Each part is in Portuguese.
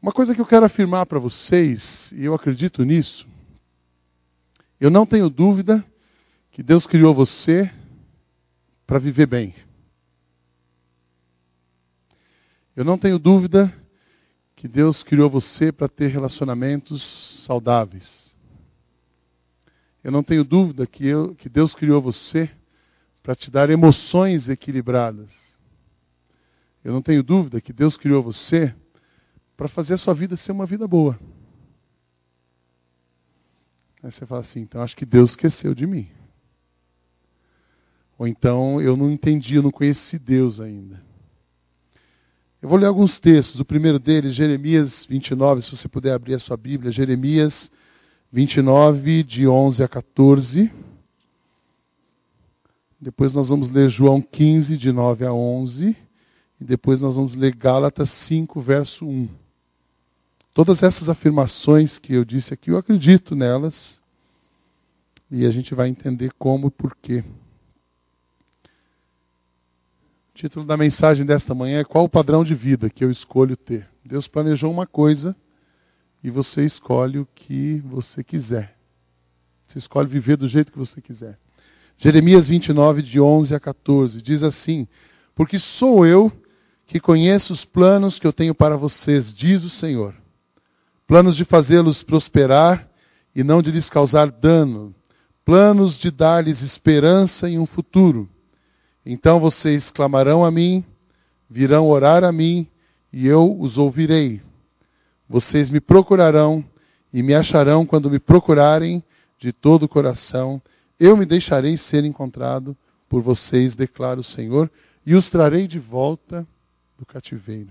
Uma coisa que eu quero afirmar para vocês, e eu acredito nisso, eu não tenho dúvida que Deus criou você para viver bem. Eu não tenho dúvida que Deus criou você para ter relacionamentos saudáveis. Eu não tenho dúvida que, eu, que Deus criou você para te dar emoções equilibradas. Eu não tenho dúvida que Deus criou você para fazer a sua vida ser uma vida boa. Aí você fala assim, então acho que Deus esqueceu de mim. Ou então eu não entendi, eu não conheci Deus ainda. Eu vou ler alguns textos. O primeiro deles, Jeremias 29, se você puder abrir a sua Bíblia, Jeremias 29, de 11 a 14. Depois nós vamos ler João 15, de 9 a 11. E depois nós vamos ler Gálatas 5, verso 1. Todas essas afirmações que eu disse aqui, eu acredito nelas. E a gente vai entender como e porquê. O título da mensagem desta manhã é Qual o padrão de vida que eu escolho ter? Deus planejou uma coisa e você escolhe o que você quiser. Você escolhe viver do jeito que você quiser. Jeremias 29, de 11 a 14, diz assim: Porque sou eu que conheço os planos que eu tenho para vocês, diz o Senhor planos de fazê-los prosperar e não de lhes causar dano, planos de dar-lhes esperança em um futuro. Então vocês clamarão a mim, virão orar a mim, e eu os ouvirei. Vocês me procurarão e me acharão quando me procurarem de todo o coração. Eu me deixarei ser encontrado por vocês, declara o Senhor, e os trarei de volta do cativeiro.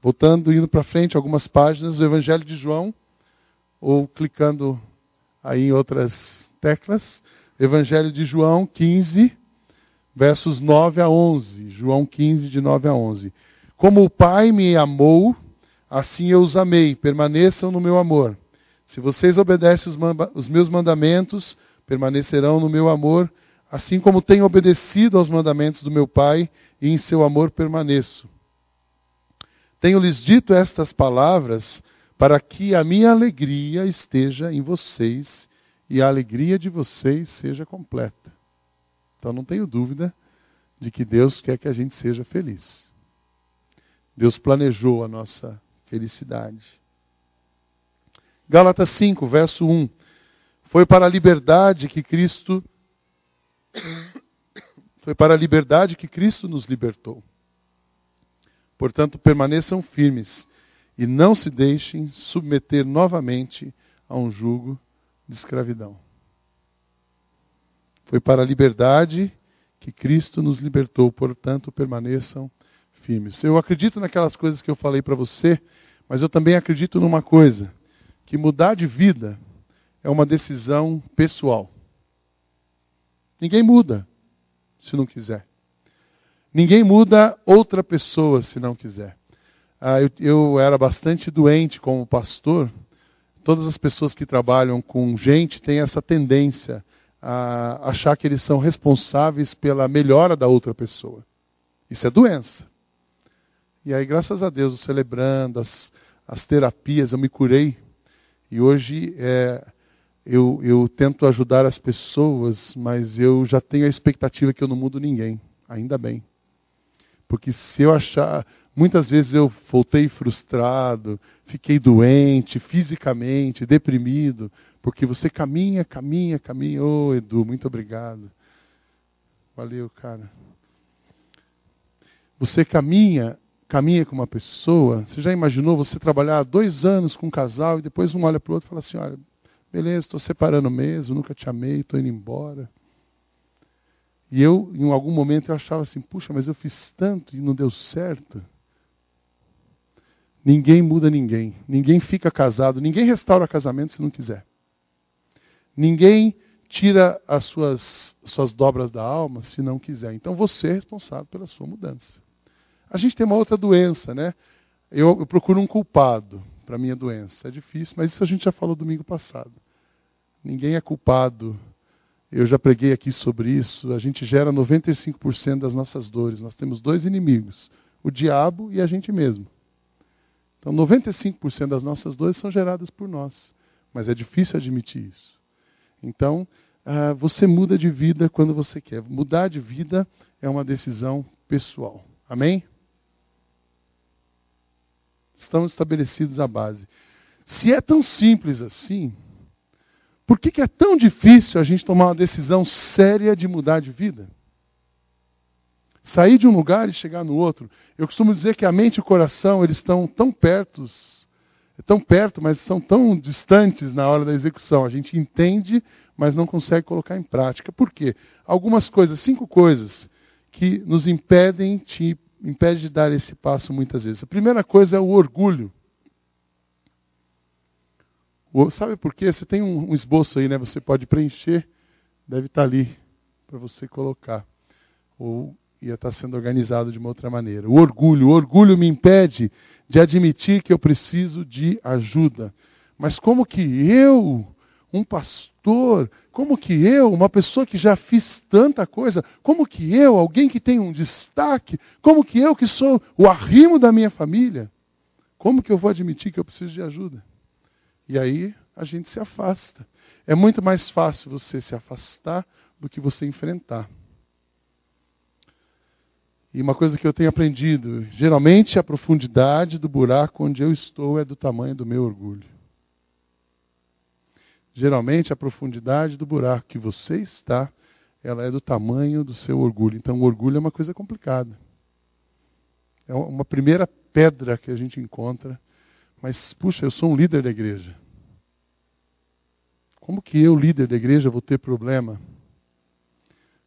Voltando, indo para frente, algumas páginas do Evangelho de João, ou clicando aí em outras teclas, Evangelho de João 15, versos 9 a 11. João 15, de 9 a 11. Como o Pai me amou, assim eu os amei, permaneçam no meu amor. Se vocês obedecem os, meus mandamentos, permanecerão no meu amor, assim como tenho obedecido aos mandamentos do meu Pai, e em seu amor permaneço. Tenho-lhes dito estas palavras para que a minha alegria esteja em vocês e a alegria de vocês seja completa. Então não tenho dúvida de que Deus quer que a gente seja feliz. Deus planejou a nossa felicidade. Gálatas 5, verso 1. Foi para a liberdade que Cristo foi para a liberdade que Cristo nos libertou. Portanto, permaneçam firmes e não se deixem submeter novamente a um jugo de escravidão. Foi para a liberdade que Cristo nos libertou, portanto, permaneçam firmes. Eu acredito naquelas coisas que eu falei para você, mas eu também acredito numa coisa: que mudar de vida é uma decisão pessoal. Ninguém muda se não quiser. Ninguém muda outra pessoa se não quiser. Ah, eu, eu era bastante doente como pastor. Todas as pessoas que trabalham com gente têm essa tendência a achar que eles são responsáveis pela melhora da outra pessoa. Isso é doença. E aí, graças a Deus, celebrando as, as terapias, eu me curei. E hoje é, eu, eu tento ajudar as pessoas, mas eu já tenho a expectativa que eu não mudo ninguém. Ainda bem. Porque se eu achar. Muitas vezes eu voltei frustrado, fiquei doente fisicamente, deprimido, porque você caminha, caminha, caminha. Ô, oh, Edu, muito obrigado. Valeu, cara. Você caminha, caminha com uma pessoa. Você já imaginou você trabalhar dois anos com um casal e depois um olha para o outro e fala assim: olha, beleza, estou separando mesmo, nunca te amei, estou indo embora. E eu, em algum momento, eu achava assim, puxa, mas eu fiz tanto e não deu certo. Ninguém muda ninguém. Ninguém fica casado. Ninguém restaura casamento se não quiser. Ninguém tira as suas, suas dobras da alma se não quiser. Então você é responsável pela sua mudança. A gente tem uma outra doença, né? Eu, eu procuro um culpado para minha doença. É difícil, mas isso a gente já falou domingo passado. Ninguém é culpado eu já preguei aqui sobre isso. A gente gera 95% das nossas dores. Nós temos dois inimigos: o diabo e a gente mesmo. Então, 95% das nossas dores são geradas por nós, mas é difícil admitir isso. Então, uh, você muda de vida quando você quer. Mudar de vida é uma decisão pessoal. Amém? Estamos estabelecidos a base. Se é tão simples assim, por que, que é tão difícil a gente tomar uma decisão séria de mudar de vida? Sair de um lugar e chegar no outro. Eu costumo dizer que a mente e o coração, eles estão tão perto, tão perto, mas são tão distantes na hora da execução. A gente entende, mas não consegue colocar em prática. Por quê? Algumas coisas, cinco coisas, que nos impedem, te impede de dar esse passo muitas vezes. A primeira coisa é o orgulho. Sabe por quê? Você tem um, esboço aí, né? Você pode preencher, deve estar ali para você colocar. Ou ia estar sendo organizado de uma outra maneira. O orgulho, o orgulho me impede de admitir que eu preciso de ajuda. Mas como que eu, um pastor, como que eu, uma pessoa que já fiz tanta coisa, como que eu, alguém que tem um destaque, como que eu que sou o arrimo da minha família, como que eu vou admitir que eu preciso de ajuda? E aí a gente se afasta. É muito mais fácil você se afastar do que você enfrentar. E uma coisa que eu tenho aprendido, geralmente a profundidade do buraco onde eu estou é do tamanho do meu orgulho. Geralmente a profundidade do buraco que você está, ela é do tamanho do seu orgulho. Então o orgulho é uma coisa complicada. É uma primeira pedra que a gente encontra. Mas, puxa, eu sou um líder da igreja. Como que eu, líder da igreja, vou ter problema?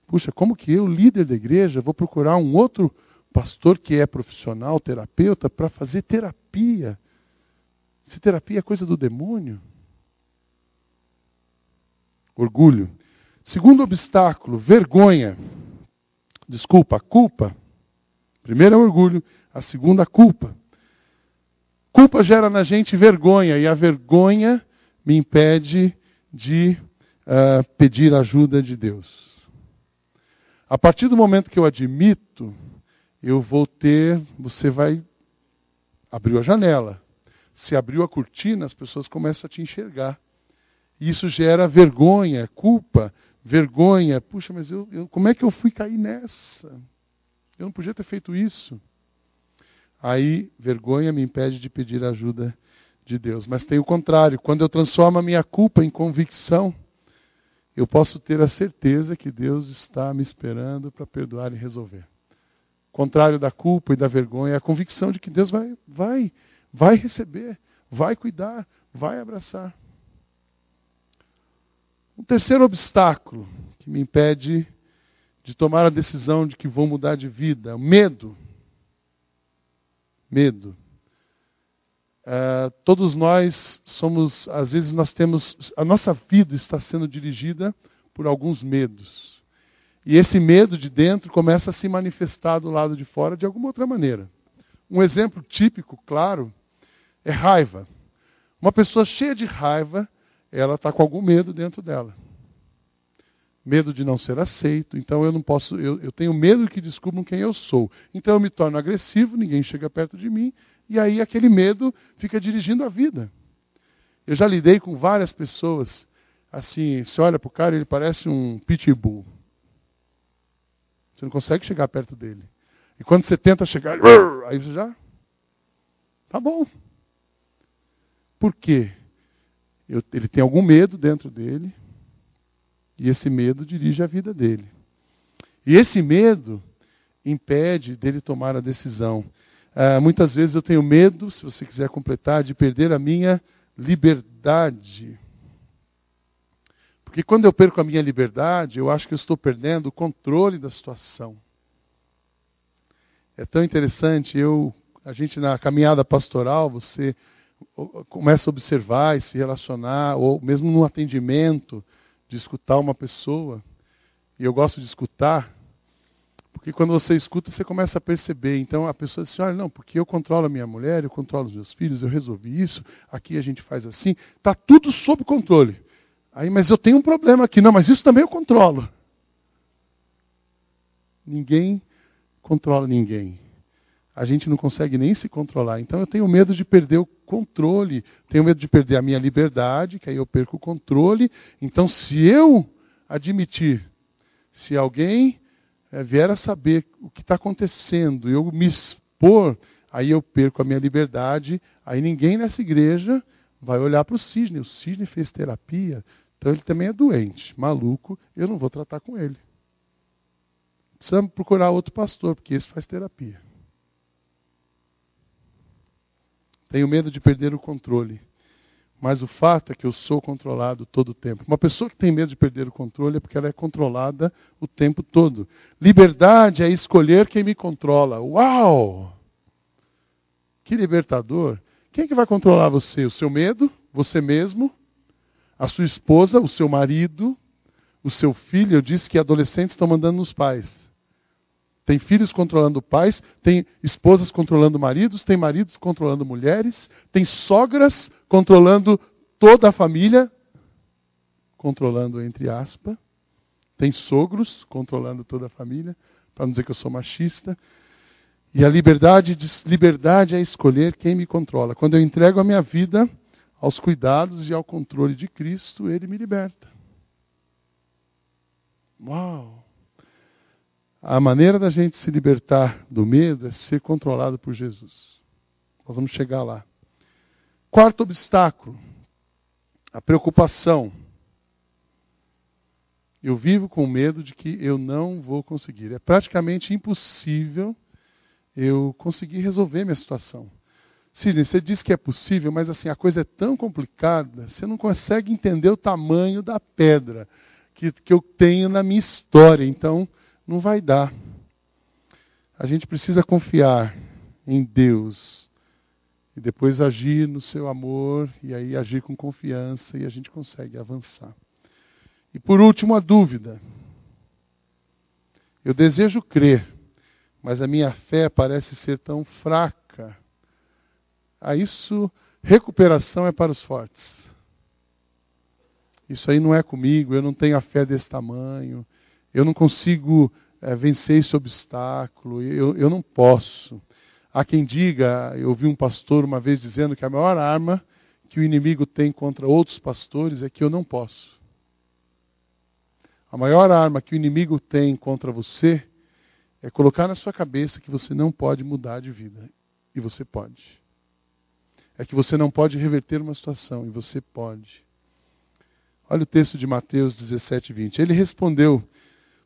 Puxa, como que eu, líder da igreja, vou procurar um outro pastor que é profissional, terapeuta, para fazer terapia? Se terapia é coisa do demônio? Orgulho. Segundo obstáculo, vergonha. Desculpa, culpa. Primeiro é orgulho, a segunda, culpa. Culpa gera na gente vergonha, e a vergonha me impede de uh, pedir ajuda de Deus. A partir do momento que eu admito, eu vou ter, você vai abriu a janela. Se abriu a cortina, as pessoas começam a te enxergar. E isso gera vergonha, culpa, vergonha. Puxa, mas eu, eu, como é que eu fui cair nessa? Eu não podia ter feito isso. Aí, vergonha me impede de pedir ajuda de Deus. Mas tem o contrário. Quando eu transformo a minha culpa em convicção, eu posso ter a certeza que Deus está me esperando para perdoar e resolver. Contrário da culpa e da vergonha, é a convicção de que Deus vai, vai, vai receber, vai cuidar, vai abraçar. Um terceiro obstáculo que me impede de tomar a decisão de que vou mudar de vida, medo. Medo. Uh, todos nós somos, às vezes nós temos, a nossa vida está sendo dirigida por alguns medos. E esse medo de dentro começa a se manifestar do lado de fora de alguma outra maneira. Um exemplo típico, claro, é raiva. Uma pessoa cheia de raiva, ela está com algum medo dentro dela. Medo de não ser aceito, então eu não posso, eu, eu tenho medo que descubram quem eu sou. Então eu me torno agressivo, ninguém chega perto de mim, e aí aquele medo fica dirigindo a vida. Eu já lidei com várias pessoas, assim, você olha para o cara, ele parece um pitbull. Você não consegue chegar perto dele. E quando você tenta chegar, aí você já. Tá bom. Por quê? Eu, ele tem algum medo dentro dele, e esse medo dirige a vida dele. E esse medo impede dele tomar a decisão. Uh, muitas vezes eu tenho medo, se você quiser completar, de perder a minha liberdade. Porque quando eu perco a minha liberdade, eu acho que eu estou perdendo o controle da situação. É tão interessante, eu, a gente na caminhada pastoral, você começa a observar e se relacionar, ou mesmo no atendimento, de escutar uma pessoa. E eu gosto de escutar, porque quando você escuta, você começa a perceber. Então a pessoa diz assim: olha, não, porque eu controlo a minha mulher, eu controlo os meus filhos, eu resolvi isso, aqui a gente faz assim, está tudo sob controle. Aí, mas eu tenho um problema aqui, não, mas isso também eu controlo. Ninguém controla ninguém. A gente não consegue nem se controlar. Então eu tenho medo de perder o controle, tenho medo de perder a minha liberdade, que aí eu perco o controle. Então, se eu admitir, se alguém é, vier a saber o que está acontecendo, eu me expor, aí eu perco a minha liberdade, aí ninguém nessa igreja vai olhar para o cisne. O cisne fez terapia, então ele também é doente, maluco, eu não vou tratar com ele. Precisamos procurar outro pastor, porque esse faz terapia. Tenho medo de perder o controle. Mas o fato é que eu sou controlado todo o tempo. Uma pessoa que tem medo de perder o controle é porque ela é controlada o tempo todo. Liberdade é escolher quem me controla. Uau! Que libertador! Quem é que vai controlar você? O seu medo? Você mesmo? A sua esposa? O seu marido? O seu filho? Eu disse que adolescentes estão mandando nos pais. Tem filhos controlando pais, tem esposas controlando maridos, tem maridos controlando mulheres, tem sogras controlando toda a família, controlando entre aspas. Tem sogros controlando toda a família, para não dizer que eu sou machista. E a liberdade, liberdade é escolher quem me controla. Quando eu entrego a minha vida aos cuidados e ao controle de Cristo, Ele me liberta. Uau! A maneira da gente se libertar do medo é ser controlado por Jesus. Nós vamos chegar lá. Quarto obstáculo: a preocupação. Eu vivo com medo de que eu não vou conseguir. É praticamente impossível eu conseguir resolver minha situação. Sidney, você diz que é possível, mas assim, a coisa é tão complicada, você não consegue entender o tamanho da pedra que, que eu tenho na minha história. Então, não vai dar. A gente precisa confiar em Deus e depois agir no seu amor e aí agir com confiança e a gente consegue avançar. E por último, a dúvida. Eu desejo crer, mas a minha fé parece ser tão fraca. A isso, recuperação é para os fortes. Isso aí não é comigo, eu não tenho a fé desse tamanho, eu não consigo é, vencer esse obstáculo, eu, eu não posso. Há quem diga, eu ouvi um pastor uma vez dizendo que a maior arma que o inimigo tem contra outros pastores é que eu não posso. A maior arma que o inimigo tem contra você é colocar na sua cabeça que você não pode mudar de vida. E você pode. É que você não pode reverter uma situação, e você pode. Olha o texto de Mateus 17, 20. Ele respondeu: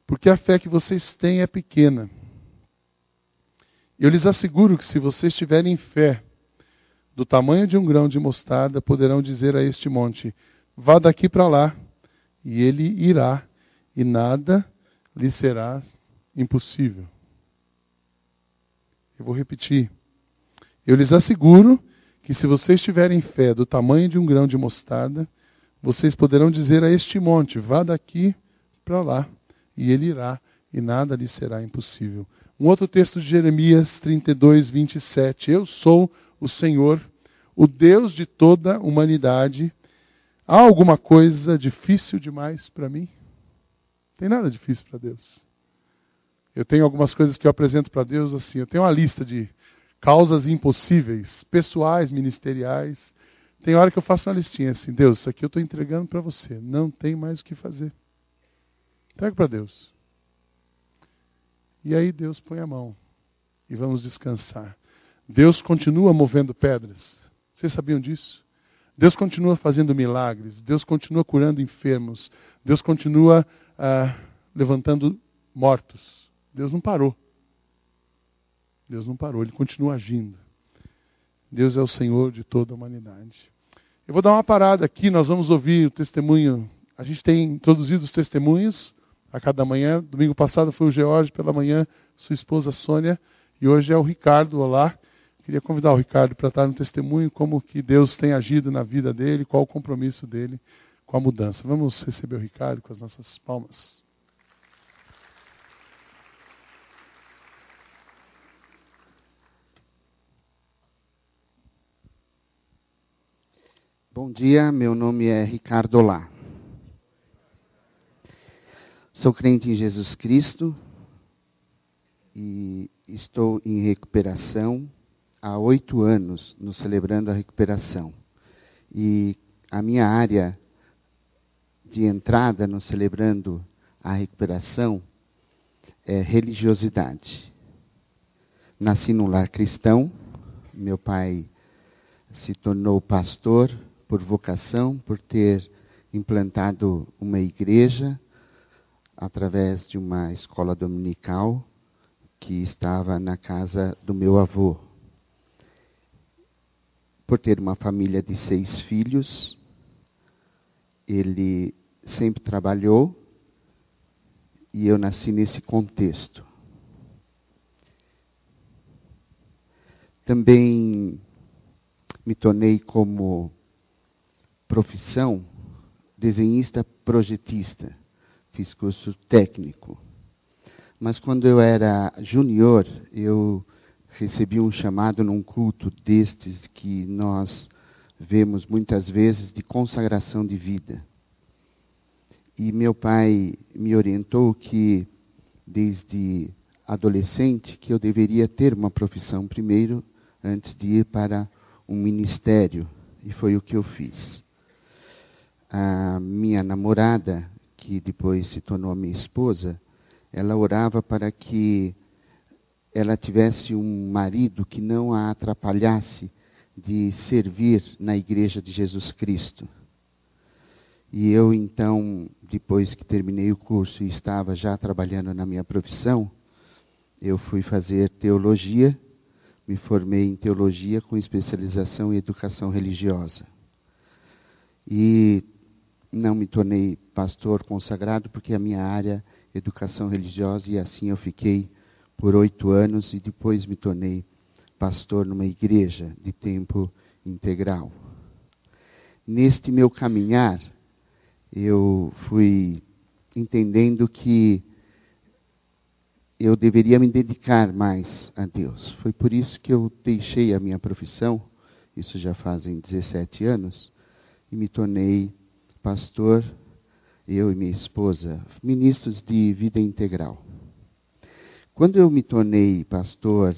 porque a fé que vocês têm é pequena. Eu lhes asseguro que se vocês tiverem fé do tamanho de um grão de mostarda, poderão dizer a este monte: vá daqui para lá, e ele irá, e nada lhe será impossível. Eu vou repetir. Eu lhes asseguro que se vocês tiverem fé do tamanho de um grão de mostarda, vocês poderão dizer a este monte: vá daqui para lá, e ele irá, e nada lhe será impossível. Um outro texto de Jeremias 32, 27. Eu sou o Senhor, o Deus de toda a humanidade. Há alguma coisa difícil demais para mim? Não tem nada difícil para Deus. Eu tenho algumas coisas que eu apresento para Deus assim. Eu tenho uma lista de causas impossíveis, pessoais, ministeriais. Tem hora que eu faço uma listinha assim: Deus, isso aqui eu estou entregando para você. Não tem mais o que fazer. Entrega para Deus. E aí Deus põe a mão. E vamos descansar. Deus continua movendo pedras. Vocês sabiam disso? Deus continua fazendo milagres. Deus continua curando enfermos. Deus continua ah, levantando mortos. Deus não parou. Deus não parou, Ele continua agindo. Deus é o Senhor de toda a humanidade. Eu vou dar uma parada aqui, nós vamos ouvir o testemunho. A gente tem introduzido os testemunhos a cada manhã. Domingo passado foi o George pela manhã, sua esposa Sônia, e hoje é o Ricardo. Olá. Queria convidar o Ricardo para estar no testemunho como que Deus tem agido na vida dele, qual o compromisso dele com a mudança. Vamos receber o Ricardo com as nossas palmas. Bom dia, meu nome é Ricardo Olá. Sou crente em Jesus Cristo e estou em recuperação há oito anos, no Celebrando a Recuperação. E a minha área de entrada no Celebrando a Recuperação é religiosidade. Nasci num lar cristão, meu pai se tornou pastor por vocação, por ter implantado uma igreja através de uma escola dominical que estava na casa do meu avô. Por ter uma família de seis filhos, ele sempre trabalhou e eu nasci nesse contexto. Também me tornei como profissão desenhista projetista. Fiz curso técnico. Mas quando eu era junior, eu recebi um chamado num culto destes que nós vemos muitas vezes de consagração de vida. E meu pai me orientou que, desde adolescente, que eu deveria ter uma profissão primeiro, antes de ir para um ministério. E foi o que eu fiz. A minha namorada, que depois se tornou minha esposa, ela orava para que ela tivesse um marido que não a atrapalhasse de servir na igreja de Jesus Cristo. E eu então, depois que terminei o curso e estava já trabalhando na minha profissão, eu fui fazer teologia, me formei em teologia com especialização em educação religiosa. E não me tornei pastor consagrado porque a minha área é educação religiosa e assim eu fiquei por oito anos e depois me tornei pastor numa igreja de tempo integral. Neste meu caminhar, eu fui entendendo que eu deveria me dedicar mais a Deus. Foi por isso que eu deixei a minha profissão, isso já fazem 17 anos, e me tornei pastor, eu e minha esposa, ministros de vida integral. Quando eu me tornei pastor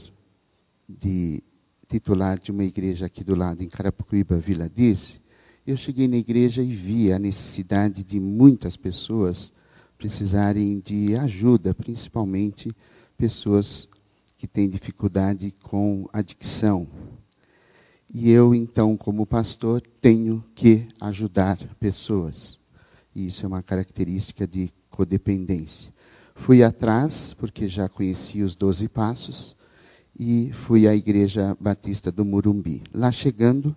de titular de uma igreja aqui do lado, em Carapicuíba, Vila Dice, eu cheguei na igreja e vi a necessidade de muitas pessoas precisarem de ajuda, principalmente pessoas que têm dificuldade com adicção. E eu, então, como pastor, tenho que ajudar pessoas. E isso é uma característica de codependência. Fui atrás, porque já conhecia os doze passos, e fui à Igreja Batista do Murumbi. Lá chegando,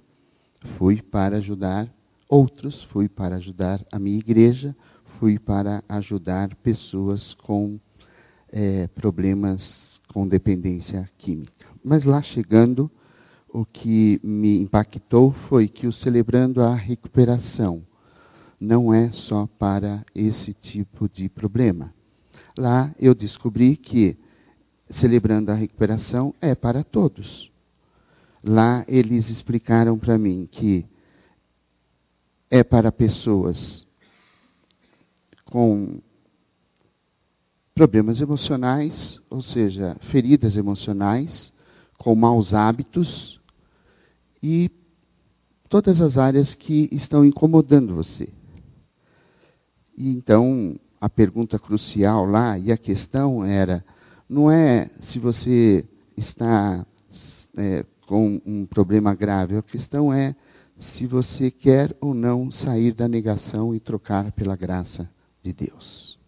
Fui para ajudar outros, fui para ajudar a minha igreja, fui para ajudar pessoas com é, problemas com dependência química. Mas lá chegando, o que me impactou foi que o Celebrando a Recuperação não é só para esse tipo de problema. Lá eu descobri que Celebrando a Recuperação é para todos. Lá eles explicaram para mim que é para pessoas com problemas emocionais, ou seja, feridas emocionais, com maus hábitos e todas as áreas que estão incomodando você. E então a pergunta crucial lá e a questão era: não é se você está é, com um problema grave. A questão é se você quer ou não sair da negação e trocar pela graça de Deus.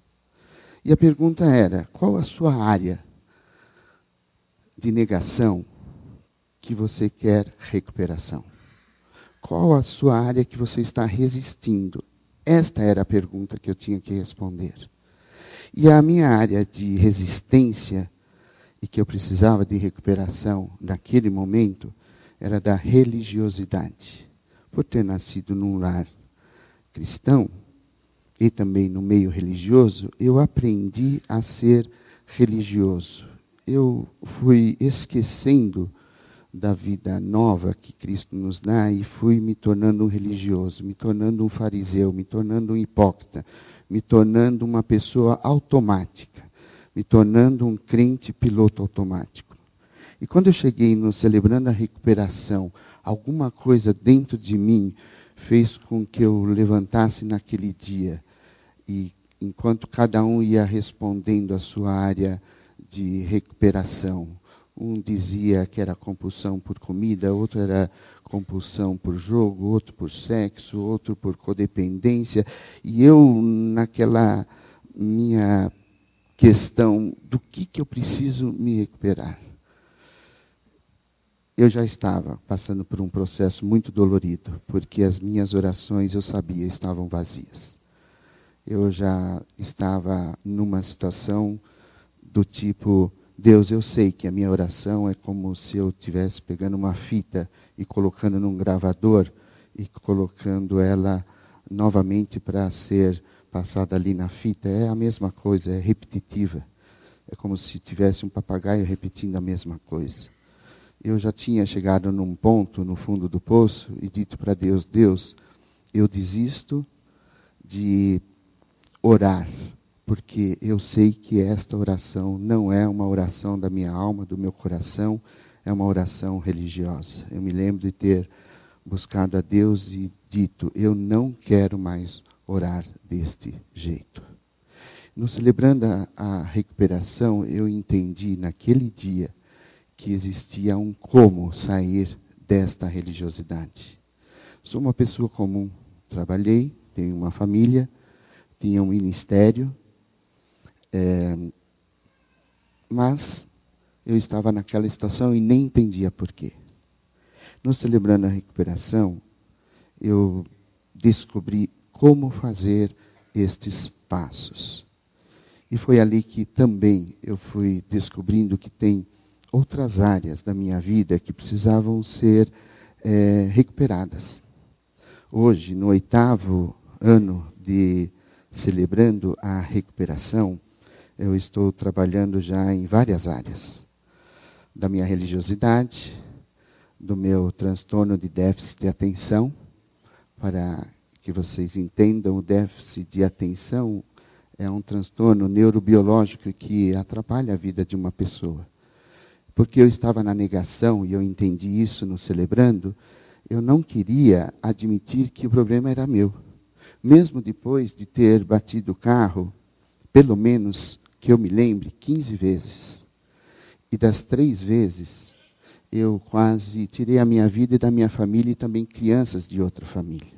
E a pergunta era: qual a sua área de negação que você quer recuperação? Qual a sua área que você está resistindo? Esta era a pergunta que eu tinha que responder. E a minha área de resistência e que eu precisava de recuperação naquele momento era da religiosidade. Por ter nascido num lar cristão e também no meio religioso, eu aprendi a ser religioso. Eu fui esquecendo da vida nova que Cristo nos dá e fui me tornando um religioso, me tornando um fariseu, me tornando um hipócrita, me tornando uma pessoa automática me tornando um crente piloto automático. E quando eu cheguei no celebrando a recuperação, alguma coisa dentro de mim fez com que eu levantasse naquele dia e enquanto cada um ia respondendo a sua área de recuperação, um dizia que era compulsão por comida, outro era compulsão por jogo, outro por sexo, outro por codependência, e eu naquela minha questão do que que eu preciso me recuperar eu já estava passando por um processo muito dolorido, porque as minhas orações, eu sabia, estavam vazias. Eu já estava numa situação do tipo: Deus, eu sei que a minha oração é como se eu estivesse pegando uma fita e colocando num gravador e colocando ela novamente para ser passada ali na fita. É a mesma coisa, é repetitiva. É como se tivesse um papagaio repetindo a mesma coisa eu já tinha chegado num ponto no fundo do poço e dito para Deus: Deus, eu desisto de orar, porque eu sei que esta oração não é uma oração da minha alma, do meu coração, é uma oração religiosa. Eu me lembro de ter buscado a Deus e dito: Eu não quero mais orar deste jeito. No celebrando a, a recuperação, eu entendi naquele dia que existia um como sair desta religiosidade. Sou uma pessoa comum, trabalhei, tenho uma família, tinha um ministério, é, mas eu estava naquela situação e nem entendia por quê. No Celebrando a Recuperação, eu descobri como fazer estes passos. E foi ali que também eu fui descobrindo que tem outras áreas da minha vida que precisavam ser é, recuperadas. Hoje, no oitavo ano de celebrando a recuperação, eu estou trabalhando já em várias áreas. Da minha religiosidade, do meu transtorno de déficit de atenção, para que vocês entendam, o déficit de atenção é um transtorno neurobiológico que atrapalha a vida de uma pessoa. Porque eu estava na negação e eu entendi isso no celebrando, eu não queria admitir que o problema era meu. Mesmo depois de ter batido o carro, pelo menos que eu me lembre, 15 vezes. E das três vezes, eu quase tirei a minha vida e da minha família e também crianças de outra família.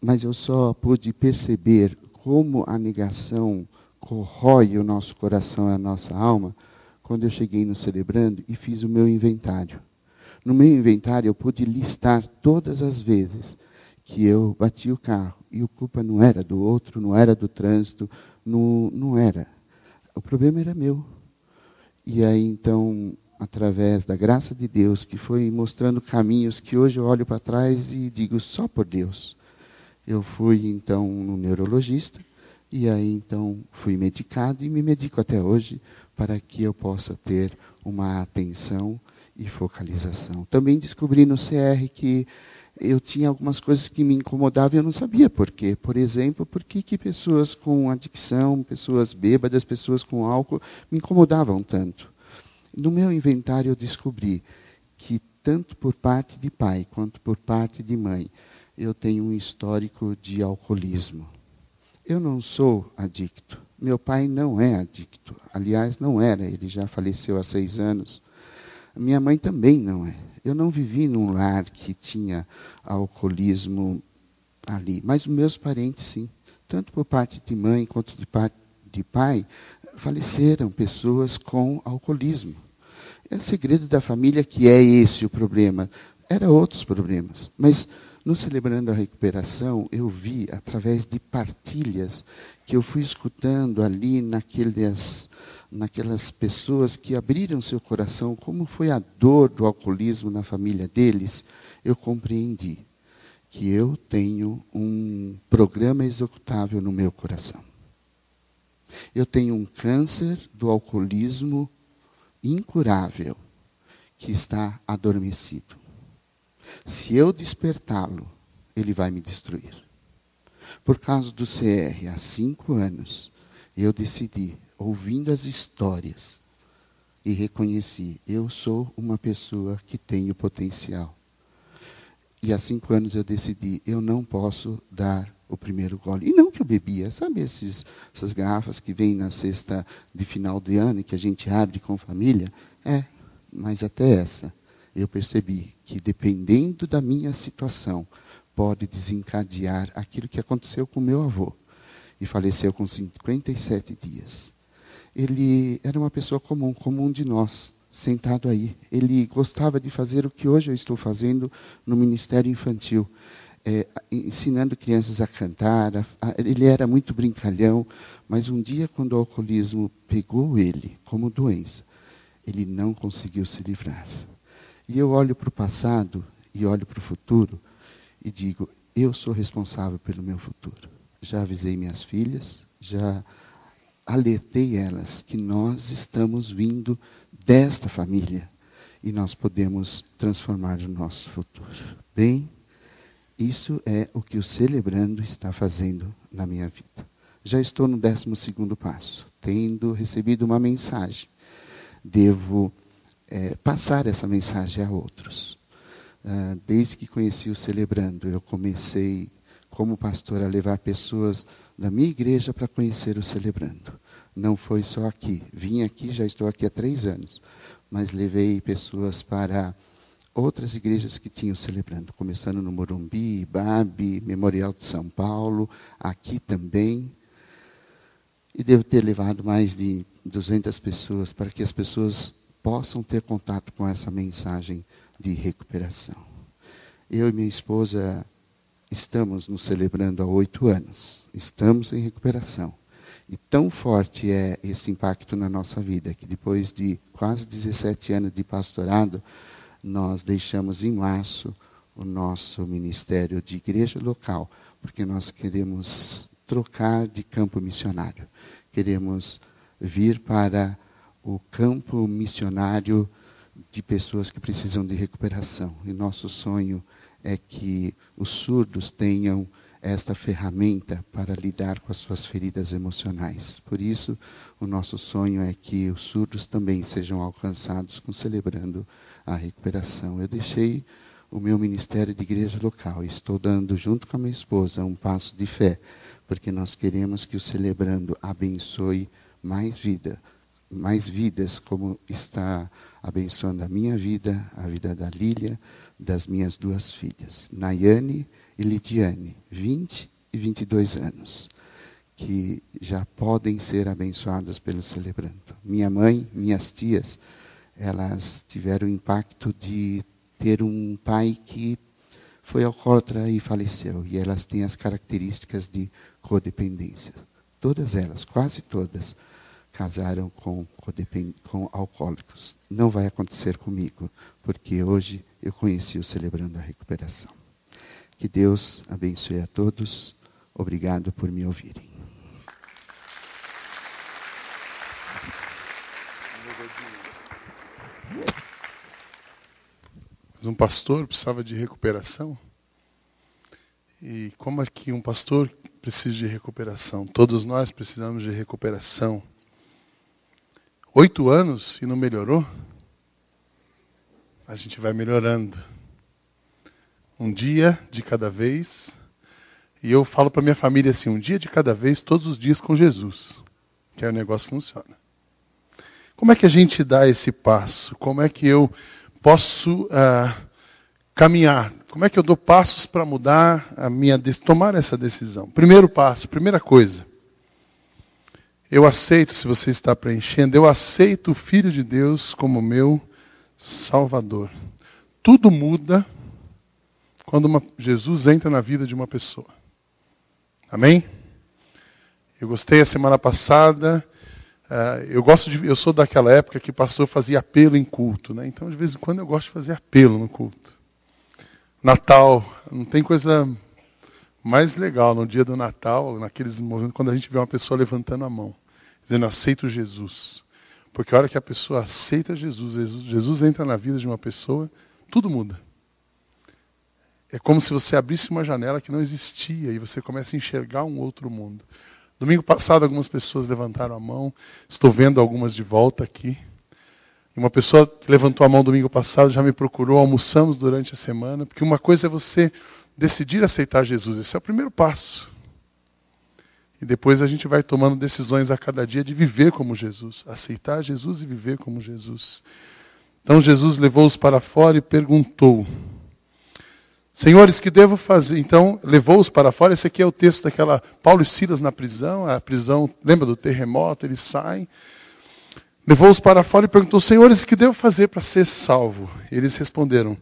Mas eu só pude perceber como a negação corrói o nosso coração e a nossa alma quando eu cheguei no Celebrando e fiz o meu inventário. No meu inventário eu pude listar todas as vezes que eu bati o carro e a culpa não era do outro, não era do trânsito, não, não era. O problema era meu. E aí então, através da graça de Deus, que foi mostrando caminhos que hoje eu olho para trás e digo só por Deus. Eu fui então no neurologista e aí então fui medicado e me medico até hoje para que eu possa ter uma atenção e focalização. Também descobri no CR que eu tinha algumas coisas que me incomodavam e eu não sabia por quê. Por exemplo, por que, que pessoas com adicção, pessoas bêbadas, pessoas com álcool me incomodavam tanto. No meu inventário eu descobri que tanto por parte de pai quanto por parte de mãe eu tenho um histórico de alcoolismo. Eu não sou adicto. Meu pai não é adicto. Aliás, não era. Ele já faleceu há seis anos. Minha mãe também não é. Eu não vivi num lar que tinha alcoolismo ali. Mas meus parentes, sim. Tanto por parte de mãe quanto de parte de pai, faleceram pessoas com alcoolismo. É o segredo da família que é esse o problema. Era outros problemas. Mas no Celebrando a Recuperação, eu vi, através de partilhas que eu fui escutando ali naqueles, naquelas pessoas que abriram seu coração, como foi a dor do alcoolismo na família deles, eu compreendi que eu tenho um programa executável no meu coração. Eu tenho um câncer do alcoolismo incurável que está adormecido. Se eu despertá-lo, ele vai me destruir. Por causa do CR, há cinco anos, eu decidi, ouvindo as histórias, e reconheci: eu sou uma pessoa que tenho potencial. E há cinco anos eu decidi: eu não posso dar o primeiro gole. E não que eu bebia, sabe esses, essas garrafas que vêm na cesta de final de ano e que a gente abre com família? É, mas até essa eu percebi que dependendo da minha situação, pode desencadear aquilo que aconteceu com meu avô. E faleceu com 57 dias. Ele era uma pessoa comum, como um de nós, sentado aí. Ele gostava de fazer o que hoje eu estou fazendo no Ministério Infantil. É, ensinando crianças a cantar. A, a, ele era muito brincalhão, mas um dia, quando o alcoolismo pegou ele como doença, ele não conseguiu se livrar. E eu olho para o passado e olho para o futuro e digo: eu sou responsável pelo meu futuro. Já avisei minhas filhas, já alertei elas que nós estamos vindo desta família e nós podemos transformar o nosso futuro. Bem, isso é o que o celebrando está fazendo na minha vida. Já estou no décimo segundo passo, tendo recebido uma mensagem. Devo é, passar essa mensagem a outros. Uh, desde que conheci o Celebrando, eu comecei, como pastor, a levar pessoas da minha igreja para conhecer o Celebrando. Não foi só aqui. Vim aqui, já estou aqui há três anos, mas levei pessoas para outras igrejas que tinham celebrando, começando no Morumbi, Ibabe, Memorial de São Paulo, aqui também. E devo ter levado mais de 200 pessoas para que as pessoas possam ter contato com essa mensagem de recuperação. Eu e minha esposa estamos nos celebrando há oito anos. Estamos em recuperação. E tão forte é esse impacto na nossa vida que depois de quase 17 anos de pastorado, nós deixamos em março o nosso ministério de igreja local, porque nós queremos trocar de campo missionário. Queremos vir para o campo missionário de pessoas que precisam de recuperação. E nosso sonho é que os surdos tenham esta ferramenta para lidar com as suas feridas emocionais. Por isso, o nosso sonho é que os surdos também sejam alcançados com celebrando a recuperação. Eu deixei o meu ministério de igreja local. Estou dando, junto com a minha esposa, um passo de fé, porque nós queremos que o celebrando abençoe mais vida, mais vidas, como está abençoando a minha vida, a vida da Lília, das minhas duas filhas, Nayane e Lidiane, 20 e 22 anos, que já podem ser abençoadas pelo celebrando. Minha mãe, minhas tias, elas tiveram o impacto de ter um pai que foi alcoólatra e faleceu, e elas têm as características de codependência. Todas elas, quase todas, casaram com, com alcoólicos. Não vai acontecer comigo, porque hoje eu conheci o Celebrando a Recuperação. Que Deus abençoe a todos. Obrigado por me ouvirem. Mas um pastor precisava de recuperação. E como é que um pastor precisa de recuperação? Todos nós precisamos de recuperação. Oito anos e não melhorou? A gente vai melhorando. Um dia de cada vez. E eu falo para minha família assim: um dia de cada vez, todos os dias com Jesus. Que aí o negócio funciona. Como é que a gente dá esse passo? Como é que eu posso uh, caminhar? Como é que eu dou passos para mudar a minha tomar essa decisão? Primeiro passo, primeira coisa. Eu aceito, se você está preenchendo, eu aceito o Filho de Deus como meu Salvador. Tudo muda quando uma, Jesus entra na vida de uma pessoa. Amém? Eu gostei a semana passada. Uh, eu gosto de, eu sou daquela época que pastor fazia apelo em culto, né? Então de vez em quando eu gosto de fazer apelo no culto. Natal, não tem coisa mais legal no dia do Natal, naqueles momentos, quando a gente vê uma pessoa levantando a mão, dizendo aceito Jesus. Porque a hora que a pessoa aceita Jesus, Jesus, Jesus entra na vida de uma pessoa, tudo muda. É como se você abrisse uma janela que não existia e você começa a enxergar um outro mundo. Domingo passado, algumas pessoas levantaram a mão. Estou vendo algumas de volta aqui. Uma pessoa que levantou a mão domingo passado já me procurou. Almoçamos durante a semana. Porque uma coisa é você decidir aceitar Jesus. Esse é o primeiro passo. E depois a gente vai tomando decisões a cada dia de viver como Jesus. Aceitar Jesus e viver como Jesus. Então Jesus levou-os para fora e perguntou: Senhores, que devo fazer? Então, levou-os para fora. Esse aqui é o texto daquela Paulo e Silas na prisão. A prisão, lembra do terremoto? Eles saem. Levou-os para fora e perguntou: Senhores, que devo fazer para ser salvo? Eles responderam: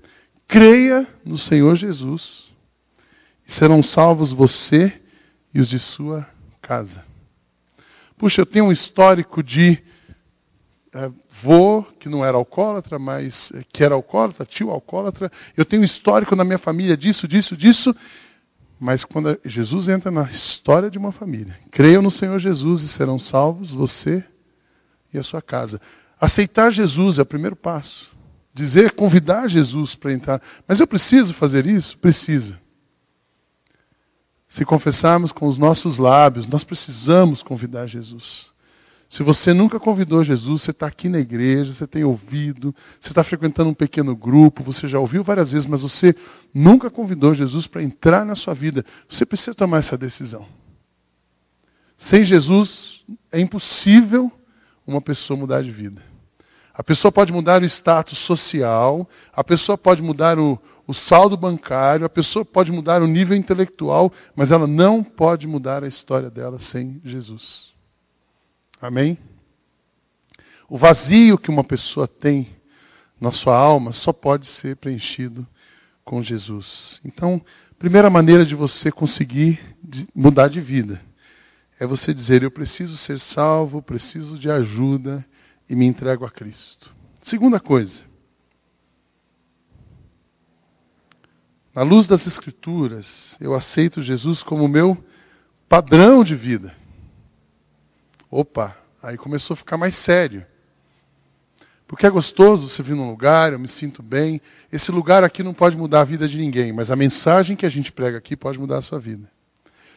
Creia no Senhor Jesus, e serão salvos você e os de sua casa. Puxa, eu tenho um histórico de é, vô, que não era alcoólatra, mas é, que era alcoólatra, tio alcoólatra. Eu tenho um histórico na minha família disso, disso, disso. Mas quando Jesus entra na história de uma família, creiam no Senhor Jesus e serão salvos você e a sua casa. Aceitar Jesus é o primeiro passo. Dizer, convidar Jesus para entrar. Mas eu preciso fazer isso? Precisa. Se confessarmos com os nossos lábios, nós precisamos convidar Jesus. Se você nunca convidou Jesus, você está aqui na igreja, você tem ouvido, você está frequentando um pequeno grupo, você já ouviu várias vezes, mas você nunca convidou Jesus para entrar na sua vida, você precisa tomar essa decisão. Sem Jesus é impossível uma pessoa mudar de vida. A pessoa pode mudar o status social, a pessoa pode mudar o, o saldo bancário, a pessoa pode mudar o nível intelectual, mas ela não pode mudar a história dela sem Jesus. Amém? O vazio que uma pessoa tem na sua alma só pode ser preenchido com Jesus. Então, primeira maneira de você conseguir mudar de vida é você dizer: Eu preciso ser salvo, preciso de ajuda e me entrego a Cristo. Segunda coisa. Na luz das Escrituras, eu aceito Jesus como meu padrão de vida. Opa, aí começou a ficar mais sério. Porque é gostoso você vir num lugar, eu me sinto bem. Esse lugar aqui não pode mudar a vida de ninguém, mas a mensagem que a gente prega aqui pode mudar a sua vida.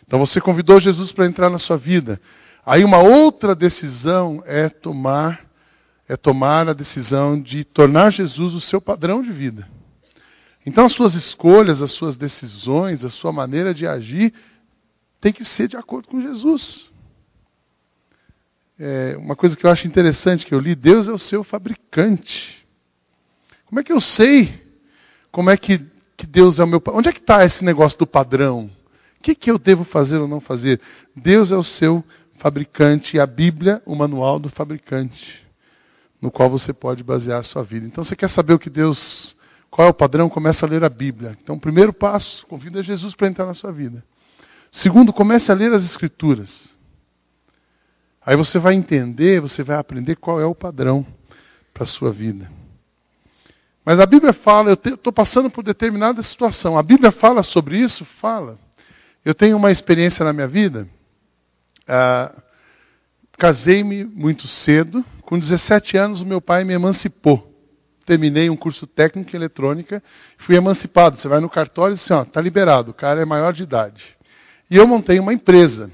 Então você convidou Jesus para entrar na sua vida. Aí uma outra decisão é tomar é tomar a decisão de tornar Jesus o seu padrão de vida. Então as suas escolhas, as suas decisões, a sua maneira de agir tem que ser de acordo com Jesus é, uma coisa que eu acho interessante que eu li: Deus é o seu fabricante. Como é que eu sei como é que, que Deus é o meu. Onde é que está esse negócio do padrão? O que, que eu devo fazer ou não fazer? Deus é o seu fabricante e a Bíblia, o manual do fabricante, no qual você pode basear a sua vida. Então, você quer saber o que Deus. Qual é o padrão? Começa a ler a Bíblia. Então, primeiro passo, convida Jesus para entrar na sua vida. Segundo, comece a ler as Escrituras. Aí você vai entender, você vai aprender qual é o padrão para a sua vida. Mas a Bíblia fala, eu estou passando por determinada situação. A Bíblia fala sobre isso? Fala. Eu tenho uma experiência na minha vida. Ah, Casei-me muito cedo. Com 17 anos, o meu pai me emancipou. Terminei um curso técnico em eletrônica, fui emancipado. Você vai no cartório e diz assim: está liberado, o cara é maior de idade. E eu montei uma empresa.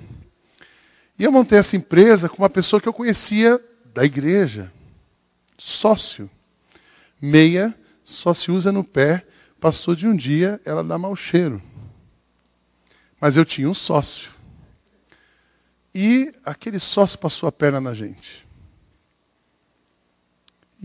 E eu montei essa empresa com uma pessoa que eu conhecia da igreja, sócio. Meia só se usa no pé, passou de um dia, ela dá mau cheiro. Mas eu tinha um sócio. E aquele sócio passou a perna na gente.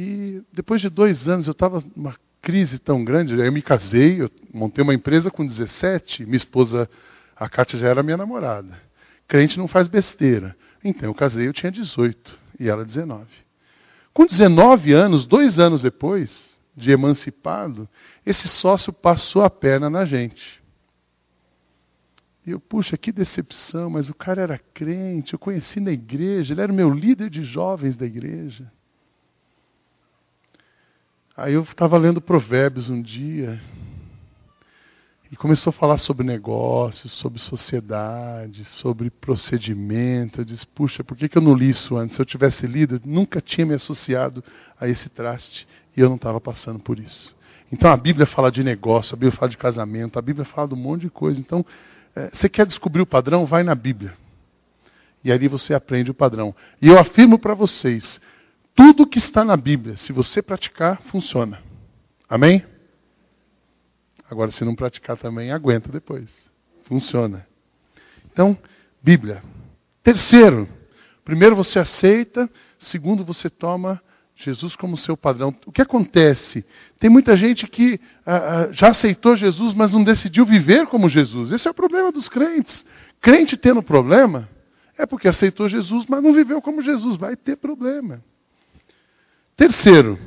E depois de dois anos eu estava numa crise tão grande, eu me casei, eu montei uma empresa com 17, minha esposa, a Kátia já era minha namorada. Crente não faz besteira. Então eu casei, eu tinha 18 e ela 19. Com 19 anos, dois anos depois de emancipado, esse sócio passou a perna na gente. E eu, puxa, que decepção, mas o cara era crente, eu conheci na igreja, ele era meu líder de jovens da igreja. Aí eu estava lendo Provérbios um dia, e começou a falar sobre negócios, sobre sociedade, sobre procedimento. Eu disse, puxa, por que, que eu não li isso antes? Se eu tivesse lido, eu nunca tinha me associado a esse traste e eu não estava passando por isso. Então a Bíblia fala de negócio, a Bíblia fala de casamento, a Bíblia fala de um monte de coisa. Então, é, você quer descobrir o padrão? Vai na Bíblia. E ali você aprende o padrão. E eu afirmo para vocês: tudo que está na Bíblia, se você praticar, funciona. Amém? Agora, se não praticar também, aguenta depois. Funciona. Então, Bíblia. Terceiro, primeiro você aceita, segundo você toma Jesus como seu padrão. O que acontece? Tem muita gente que ah, ah, já aceitou Jesus, mas não decidiu viver como Jesus. Esse é o problema dos crentes. Crente tendo problema é porque aceitou Jesus, mas não viveu como Jesus. Vai ter problema. Terceiro,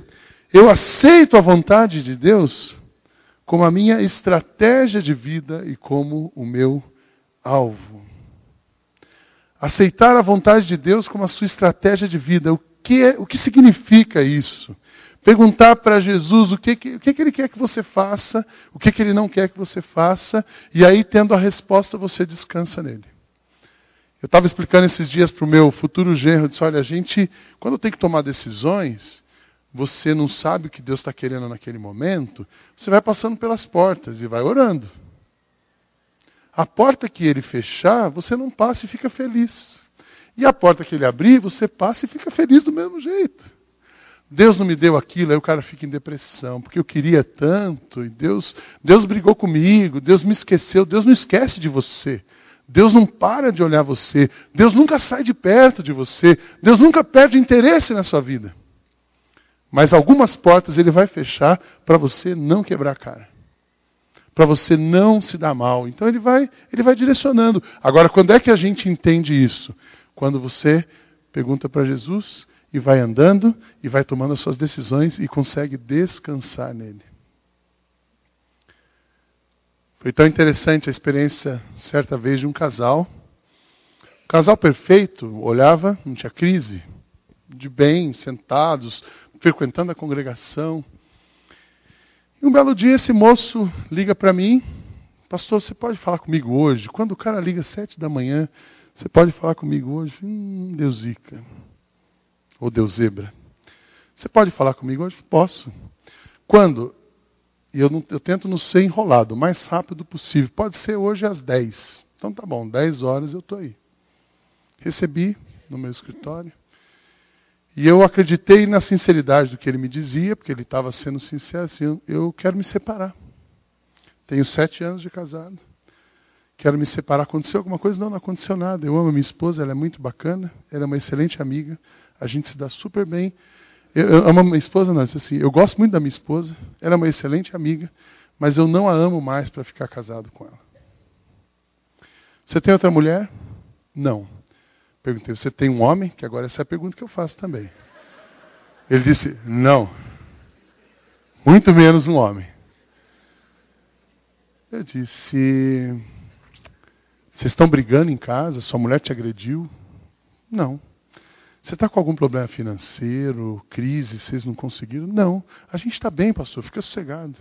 eu aceito a vontade de Deus como a minha estratégia de vida e como o meu alvo. Aceitar a vontade de Deus como a sua estratégia de vida. O que, é, o que significa isso? Perguntar para Jesus o, que, o que, que, ele quer que você faça, o que, que ele não quer que você faça, e aí, tendo a resposta, você descansa nele. Eu estava explicando esses dias para o meu futuro genro, eu disse, olha, a gente, quando tem que tomar decisões, você não sabe o que Deus está querendo naquele momento, você vai passando pelas portas e vai orando. A porta que ele fechar, você não passa e fica feliz. E a porta que ele abrir, você passa e fica feliz do mesmo jeito. Deus não me deu aquilo, aí o cara fica em depressão, porque eu queria tanto, e Deus, Deus brigou comigo, Deus me esqueceu, Deus não esquece de você. Deus não para de olhar você, Deus nunca sai de perto de você, Deus nunca perde interesse na sua vida. Mas algumas portas ele vai fechar para você não quebrar a cara. Para você não se dar mal. Então ele vai, ele vai direcionando. Agora, quando é que a gente entende isso? Quando você pergunta para Jesus e vai andando e vai tomando as suas decisões e consegue descansar nele. Foi tão interessante a experiência, certa vez, de um casal. Um casal perfeito, olhava, não tinha crise, de bem, sentados, frequentando a congregação. E um belo dia esse moço liga para mim, pastor, você pode falar comigo hoje? Quando o cara liga às sete da manhã, você pode falar comigo hoje? Hum, Deus Zica. Ou Deus Zebra. Você pode falar comigo hoje? Posso. Quando? E eu, não, eu tento não ser enrolado, o mais rápido possível. Pode ser hoje às 10. Então tá bom, 10 horas eu estou aí. Recebi no meu escritório. E eu acreditei na sinceridade do que ele me dizia, porque ele estava sendo sincero assim, eu quero me separar. Tenho sete anos de casado quero me separar. Aconteceu alguma coisa? Não, não aconteceu nada. Eu amo minha esposa, ela é muito bacana, ela é uma excelente amiga, a gente se dá super bem. Eu, eu amo minha esposa, não, assim, eu gosto muito da minha esposa, ela é uma excelente amiga, mas eu não a amo mais para ficar casado com ela. Você tem outra mulher? Não. Perguntei, você tem um homem? Que agora essa é a pergunta que eu faço também. Ele disse, não. Muito menos um homem. Eu disse, vocês estão brigando em casa? Sua mulher te agrediu? Não. Você está com algum problema financeiro, crise, vocês não conseguiram? Não. A gente está bem, pastor, fica sossegado.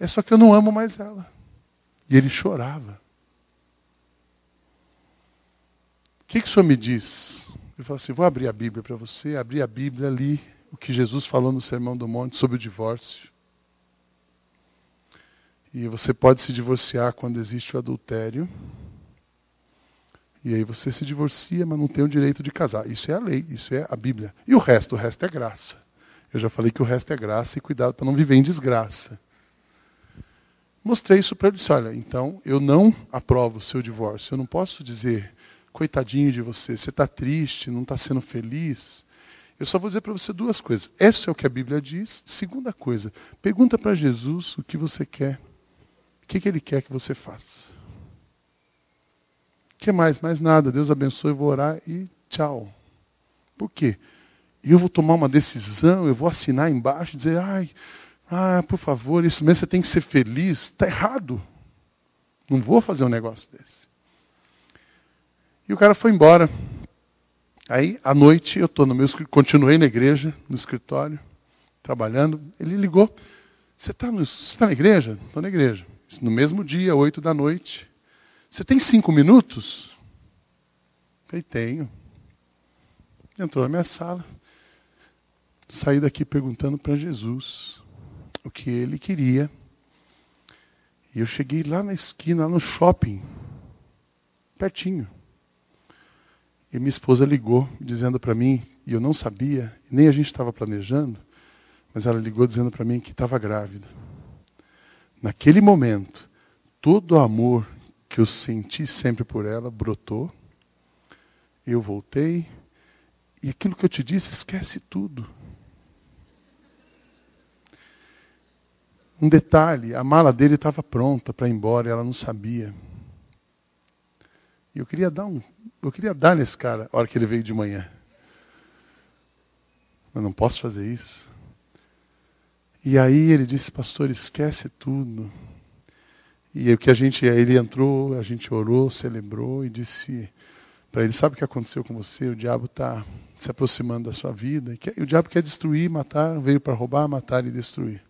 É só que eu não amo mais ela. E ele chorava. O que, que o senhor me diz? Eu falei assim: vou abrir a Bíblia para você, abrir a Bíblia ali, o que Jesus falou no Sermão do Monte sobre o divórcio. E você pode se divorciar quando existe o adultério. E aí você se divorcia, mas não tem o direito de casar. Isso é a lei, isso é a Bíblia. E o resto? O resto é graça. Eu já falei que o resto é graça e cuidado para não viver em desgraça. Mostrei isso para ele disse, olha, então eu não aprovo o seu divórcio. Eu não posso dizer, coitadinho de você, você está triste, não está sendo feliz. Eu só vou dizer para você duas coisas. Essa é o que a Bíblia diz. Segunda coisa, pergunta para Jesus o que você quer. O que, que ele quer que você faça que mais? Mais nada. Deus abençoe, eu vou orar e tchau. Por quê? Eu vou tomar uma decisão, eu vou assinar embaixo e dizer, ai, ah, por favor, isso mesmo você tem que ser feliz. Está errado. Não vou fazer um negócio desse. E o cara foi embora. Aí, à noite, eu estou no meu continuei na igreja, no escritório, trabalhando. Ele ligou. Você está tá na igreja? Estou na igreja. No mesmo dia, oito da noite. Você tem cinco minutos? Eu tenho. Entrou na minha sala. Saí daqui perguntando para Jesus o que ele queria. E eu cheguei lá na esquina, lá no shopping, pertinho. E minha esposa ligou, dizendo para mim, e eu não sabia, nem a gente estava planejando, mas ela ligou dizendo para mim que estava grávida. Naquele momento, todo o amor que eu senti sempre por ela brotou. Eu voltei, e aquilo que eu te disse, esquece tudo. Um detalhe, a mala dele estava pronta para ir embora, e ela não sabia. Eu queria dar um, eu queria dar nesse cara, a hora que ele veio de manhã. Mas não posso fazer isso. E aí ele disse, pastor, esquece tudo. E o que a gente, ele entrou, a gente orou, celebrou e disse para ele, sabe o que aconteceu com você? O diabo está se aproximando da sua vida. E o diabo quer destruir, matar, veio para roubar, matar e destruir.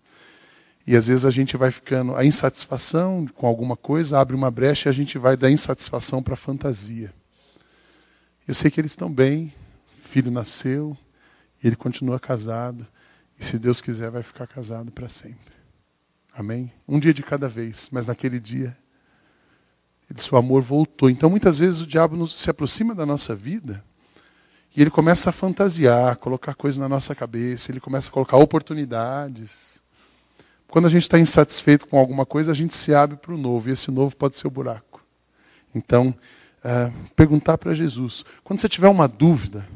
E às vezes a gente vai ficando, a insatisfação com alguma coisa abre uma brecha e a gente vai da insatisfação para a fantasia. Eu sei que eles estão bem, filho nasceu, ele continua casado, e se Deus quiser vai ficar casado para sempre. Amém? Um dia de cada vez, mas naquele dia, ele, seu amor voltou. Então muitas vezes o diabo nos, se aproxima da nossa vida e ele começa a fantasiar, colocar coisas na nossa cabeça, ele começa a colocar oportunidades quando a gente está insatisfeito com alguma coisa, a gente se abre para o novo, e esse novo pode ser o buraco. Então, é, perguntar para Jesus. Quando você tiver uma dúvida,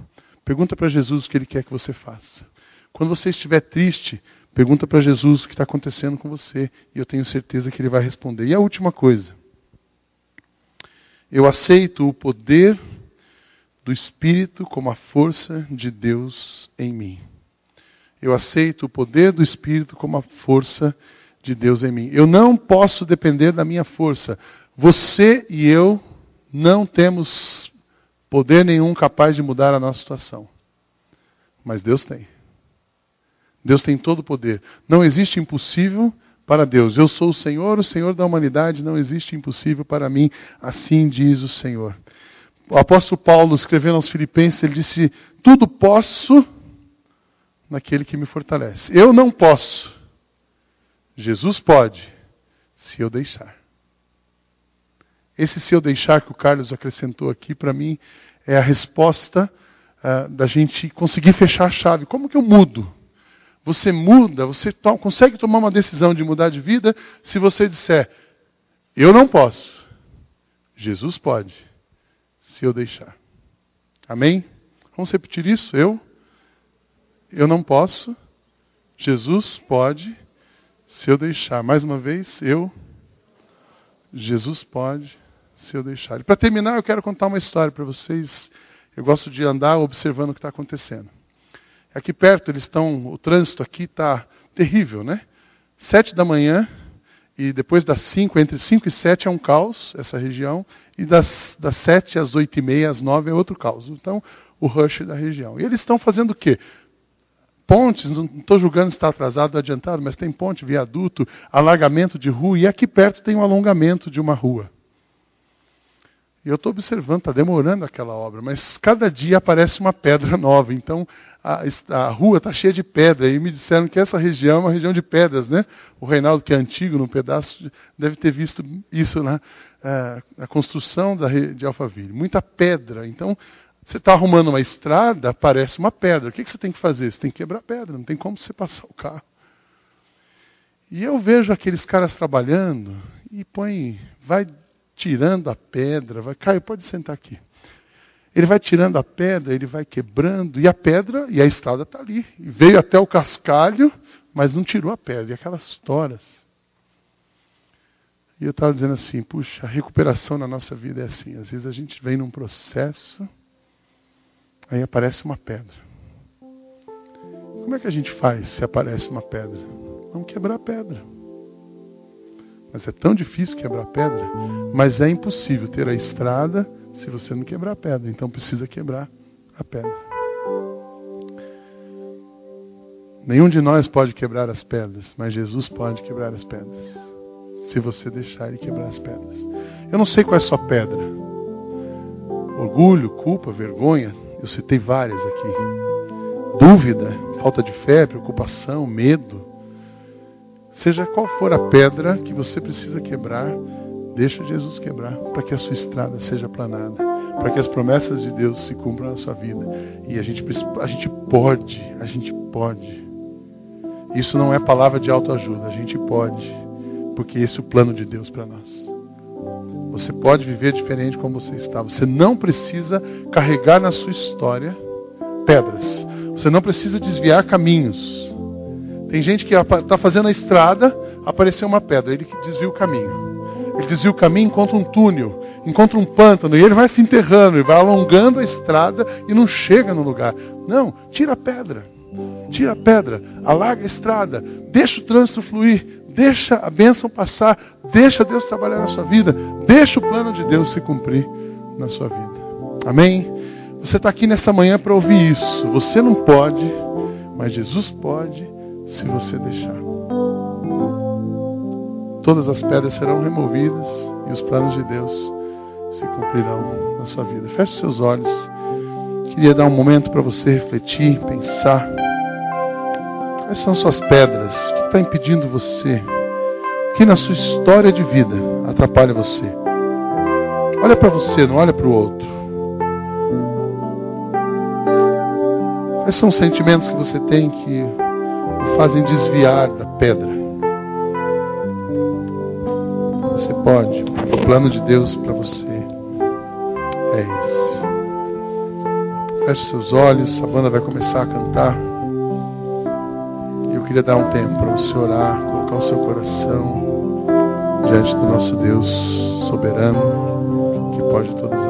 pergunta para Jesus o que Ele quer que você faça. Quando você estiver triste, pergunta para Jesus o que está acontecendo com você, e eu tenho certeza que Ele vai responder. E a última coisa. Eu aceito o poder do Espírito como a força de Deus em mim. Eu aceito o poder do Espírito como a força de Deus em mim. Eu não posso depender da minha força. Você e eu não temos poder nenhum capaz de mudar a nossa situação. Mas Deus tem. Deus tem todo o poder. Não existe impossível para Deus. Eu sou o Senhor, o Senhor da humanidade, não existe impossível para mim, assim diz o Senhor. O apóstolo Paulo, escrevendo aos Filipenses, ele disse: Tudo posso naquele que me fortalece. Eu não posso. Jesus pode, se eu deixar. Esse se eu deixar que o Carlos acrescentou aqui, para mim, é a resposta uh, da gente conseguir fechar a chave. Como que eu mudo? Você muda, você to consegue tomar uma decisão de mudar de vida se você disser: Eu não posso. Jesus pode, se eu deixar. Amém? Vamos repetir isso? Eu eu não posso, Jesus pode, se eu deixar. Mais uma vez, eu, Jesus pode, se eu deixar. E para terminar, eu quero contar uma história para vocês. Eu gosto de andar observando o que está acontecendo. Aqui perto, eles estão. O trânsito aqui está terrível, né? Sete da manhã e depois das cinco, entre cinco e sete é um caos, essa região, e das, das sete às oito e meia, às nove é outro caos. Então, o rush da região. E eles estão fazendo o quê? Pontes, não estou julgando se está atrasado ou adiantado, mas tem ponte, viaduto, alargamento de rua, e aqui perto tem um alongamento de uma rua. E eu estou observando, está demorando aquela obra, mas cada dia aparece uma pedra nova. Então a, a rua está cheia de pedra. E me disseram que essa região é uma região de pedras, né? O Reinaldo, que é antigo, num pedaço, deve ter visto isso na, na construção da, de Alphaville. Muita pedra. Então você está arrumando uma estrada, parece uma pedra. O que, que você tem que fazer? Você tem que quebrar a pedra, não tem como você passar o carro. E eu vejo aqueles caras trabalhando e põe, vai tirando a pedra, vai, Caio, pode sentar aqui. Ele vai tirando a pedra, ele vai quebrando, e a pedra, e a estrada está ali. E veio até o cascalho, mas não tirou a pedra, e aquelas toras. E eu estava dizendo assim, puxa, a recuperação na nossa vida é assim. Às vezes a gente vem num processo Aí aparece uma pedra. Como é que a gente faz se aparece uma pedra? Vamos quebrar a pedra. Mas é tão difícil quebrar a pedra, mas é impossível ter a estrada se você não quebrar a pedra. Então precisa quebrar a pedra. Nenhum de nós pode quebrar as pedras, mas Jesus pode quebrar as pedras. Se você deixar ele quebrar as pedras. Eu não sei qual é a sua pedra. Orgulho, culpa, vergonha, eu citei várias aqui. Dúvida, falta de fé, preocupação, medo. Seja qual for a pedra que você precisa quebrar, deixa Jesus quebrar para que a sua estrada seja planada. para que as promessas de Deus se cumpram na sua vida. E a gente, a gente pode, a gente pode. Isso não é palavra de autoajuda, a gente pode, porque esse é o plano de Deus para nós. Você pode viver diferente como você está. Você não precisa carregar na sua história pedras. Você não precisa desviar caminhos. Tem gente que está fazendo a estrada, apareceu uma pedra, ele desvia o caminho. Ele desvia o caminho, encontra um túnel, encontra um pântano, e ele vai se enterrando, ele vai alongando a estrada e não chega no lugar. Não, tira a pedra. Tira a pedra, alarga a estrada, deixa o trânsito fluir, deixa a bênção passar, deixa Deus trabalhar na sua vida, deixa o plano de Deus se cumprir na sua vida. Amém? Você está aqui nessa manhã para ouvir isso. Você não pode, mas Jesus pode se você deixar. Todas as pedras serão removidas e os planos de Deus se cumprirão na sua vida. Feche seus olhos. Queria dar um momento para você refletir, pensar. Quais são suas pedras? O que está impedindo você? O que na sua história de vida atrapalha você? Olha para você, não olha para o outro. Quais são os sentimentos que você tem que o fazem desviar da pedra? Você pode. O plano de Deus para você é esse. Feche seus olhos, a banda vai começar a cantar. Eu queria dar um tempo para você orar, colocar o seu coração diante do nosso Deus soberano, que pode todas.